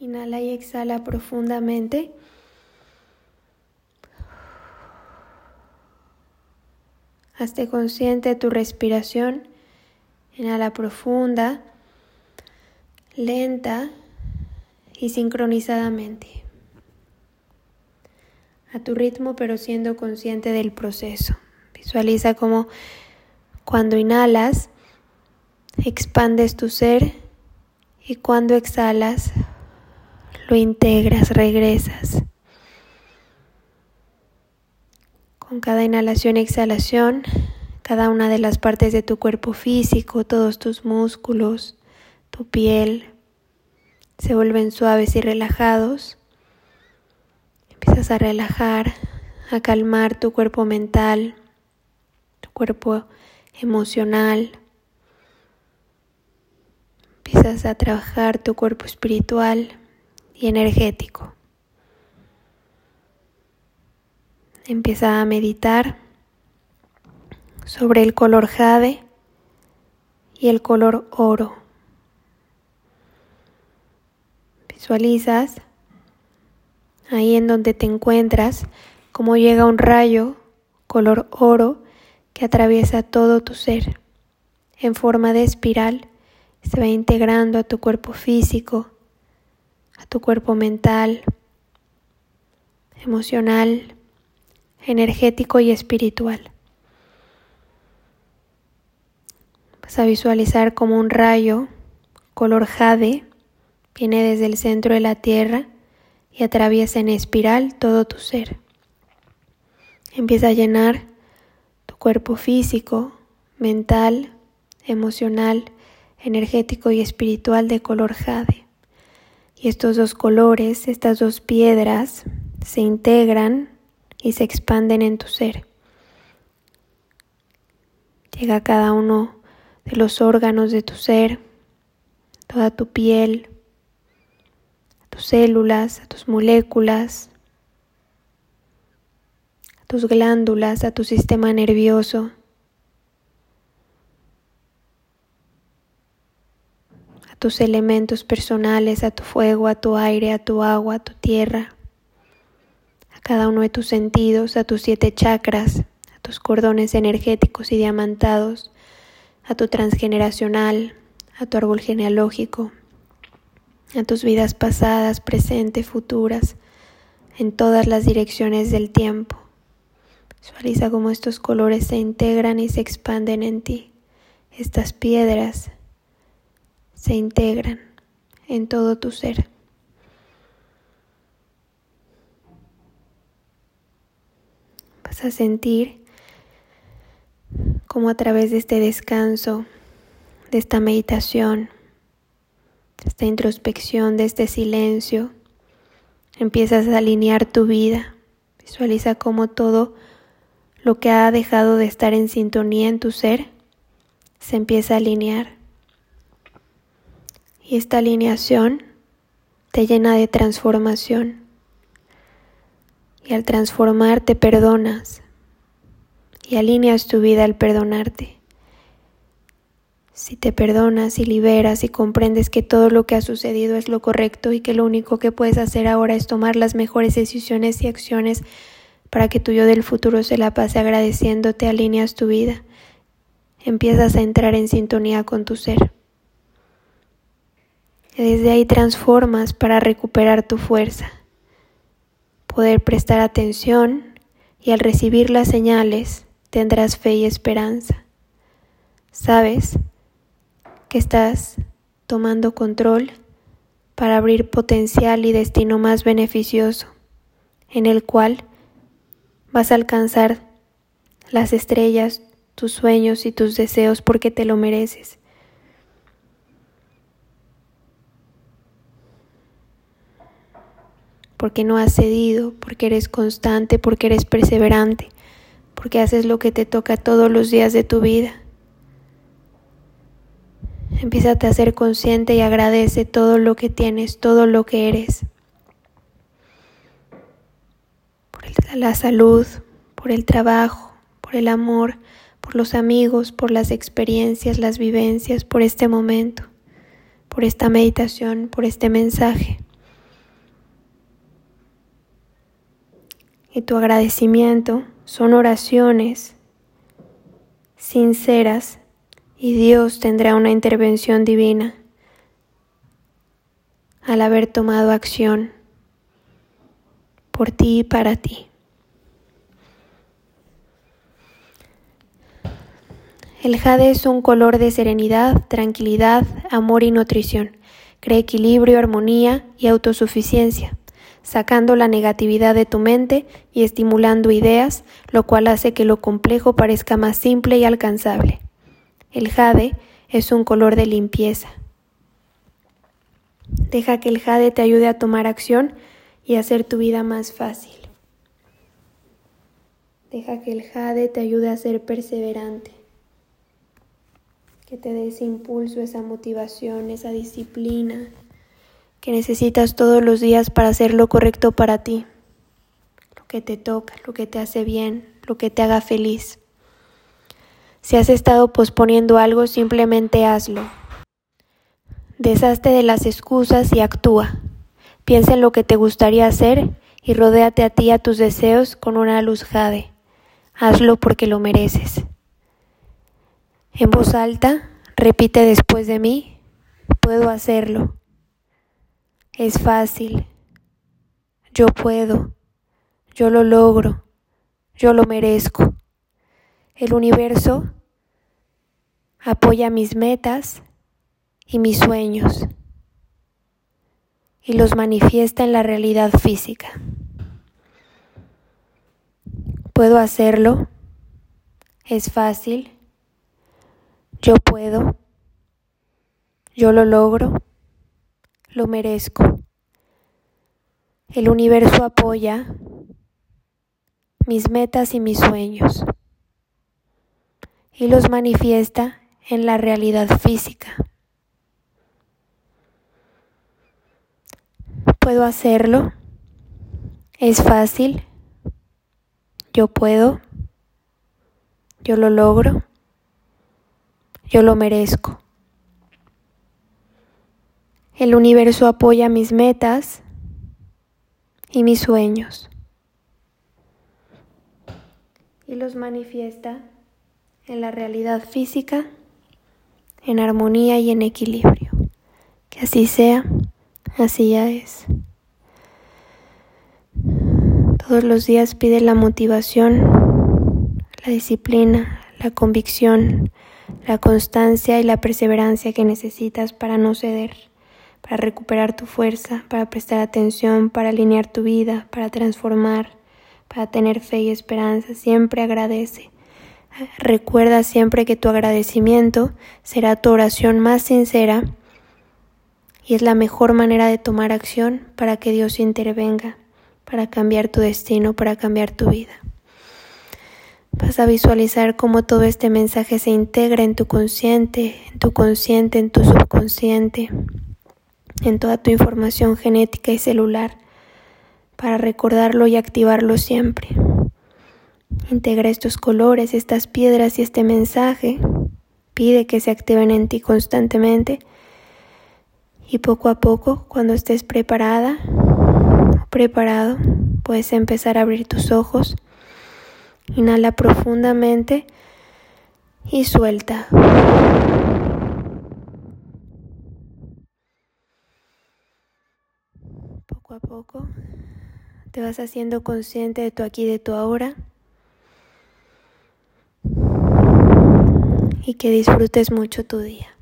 Inhala y exhala profundamente. Hazte consciente de tu respiración. Inhala profunda, lenta y sincronizadamente. A tu ritmo, pero siendo consciente del proceso. Visualiza como cuando inhalas, expandes tu ser y cuando exhalas, lo integras, regresas. Con cada inhalación y exhalación, cada una de las partes de tu cuerpo físico, todos tus músculos, tu piel, se vuelven suaves y relajados. Empiezas a relajar, a calmar tu cuerpo mental, tu cuerpo emocional. Empiezas a trabajar tu cuerpo espiritual y energético. Empieza a meditar sobre el color jade y el color oro. Visualizas ahí en donde te encuentras cómo llega un rayo color oro que atraviesa todo tu ser en forma de espiral, se va integrando a tu cuerpo físico, a tu cuerpo mental, emocional, energético y espiritual. Vas a visualizar como un rayo color jade viene desde el centro de la tierra y atraviesa en espiral todo tu ser. Empieza a llenar tu cuerpo físico, mental, emocional, energético y espiritual de color jade. Y estos dos colores, estas dos piedras, se integran y se expanden en tu ser. Llega a cada uno de los órganos de tu ser, toda tu piel, tus células, a tus moléculas, tus glándulas, a tu sistema nervioso. Tus elementos personales, a tu fuego, a tu aire, a tu agua, a tu tierra, a cada uno de tus sentidos, a tus siete chakras, a tus cordones energéticos y diamantados, a tu transgeneracional, a tu árbol genealógico, a tus vidas pasadas, presentes, futuras, en todas las direcciones del tiempo. Visualiza cómo estos colores se integran y se expanden en ti. Estas piedras se integran en todo tu ser. Vas a sentir como a través de este descanso, de esta meditación, de esta introspección, de este silencio, empiezas a alinear tu vida. Visualiza cómo todo lo que ha dejado de estar en sintonía en tu ser se empieza a alinear. Y esta alineación te llena de transformación. Y al transformar te perdonas y alineas tu vida al perdonarte. Si te perdonas y liberas y comprendes que todo lo que ha sucedido es lo correcto y que lo único que puedes hacer ahora es tomar las mejores decisiones y acciones para que tu yo del futuro se la pase agradeciéndote, alineas tu vida. Empiezas a entrar en sintonía con tu ser. Desde ahí transformas para recuperar tu fuerza, poder prestar atención y al recibir las señales tendrás fe y esperanza. Sabes que estás tomando control para abrir potencial y destino más beneficioso, en el cual vas a alcanzar las estrellas, tus sueños y tus deseos porque te lo mereces. Porque no has cedido, porque eres constante, porque eres perseverante, porque haces lo que te toca todos los días de tu vida. Empieza a ser consciente y agradece todo lo que tienes, todo lo que eres. Por la salud, por el trabajo, por el amor, por los amigos, por las experiencias, las vivencias, por este momento, por esta meditación, por este mensaje. Y tu agradecimiento son oraciones sinceras y Dios tendrá una intervención divina al haber tomado acción por ti y para ti. El jade es un color de serenidad, tranquilidad, amor y nutrición. Crea equilibrio, armonía y autosuficiencia, sacando la negatividad de tu mente y estimulando ideas, lo cual hace que lo complejo parezca más simple y alcanzable. El jade es un color de limpieza. Deja que el jade te ayude a tomar acción y hacer tu vida más fácil. Deja que el jade te ayude a ser perseverante que te dé ese impulso, esa motivación, esa disciplina que necesitas todos los días para hacer lo correcto para ti, lo que te toca, lo que te hace bien, lo que te haga feliz. Si has estado posponiendo algo, simplemente hazlo. Deshazte de las excusas y actúa. Piensa en lo que te gustaría hacer y rodéate a ti y a tus deseos con una luz jade. Hazlo porque lo mereces. En voz alta, repite después de mí, puedo hacerlo. Es fácil. Yo puedo. Yo lo logro. Yo lo merezco. El universo apoya mis metas y mis sueños y los manifiesta en la realidad física. Puedo hacerlo. Es fácil. Yo puedo, yo lo logro, lo merezco. El universo apoya mis metas y mis sueños y los manifiesta en la realidad física. Puedo hacerlo, es fácil, yo puedo, yo lo logro yo lo merezco. El universo apoya mis metas y mis sueños y los manifiesta en la realidad física, en armonía y en equilibrio. Que así sea, así ya es. Todos los días pide la motivación, la disciplina, la convicción, la constancia y la perseverancia que necesitas para no ceder, para recuperar tu fuerza, para prestar atención, para alinear tu vida, para transformar, para tener fe y esperanza. Siempre agradece. Recuerda siempre que tu agradecimiento será tu oración más sincera y es la mejor manera de tomar acción para que Dios intervenga, para cambiar tu destino, para cambiar tu vida. Vas a visualizar cómo todo este mensaje se integra en tu consciente, en tu consciente, en tu subconsciente, en toda tu información genética y celular, para recordarlo y activarlo siempre. Integra estos colores, estas piedras y este mensaje. Pide que se activen en ti constantemente y poco a poco, cuando estés preparada preparado, puedes empezar a abrir tus ojos Inhala profundamente y suelta. Poco a poco te vas haciendo consciente de tu aquí, de tu ahora. Y que disfrutes mucho tu día.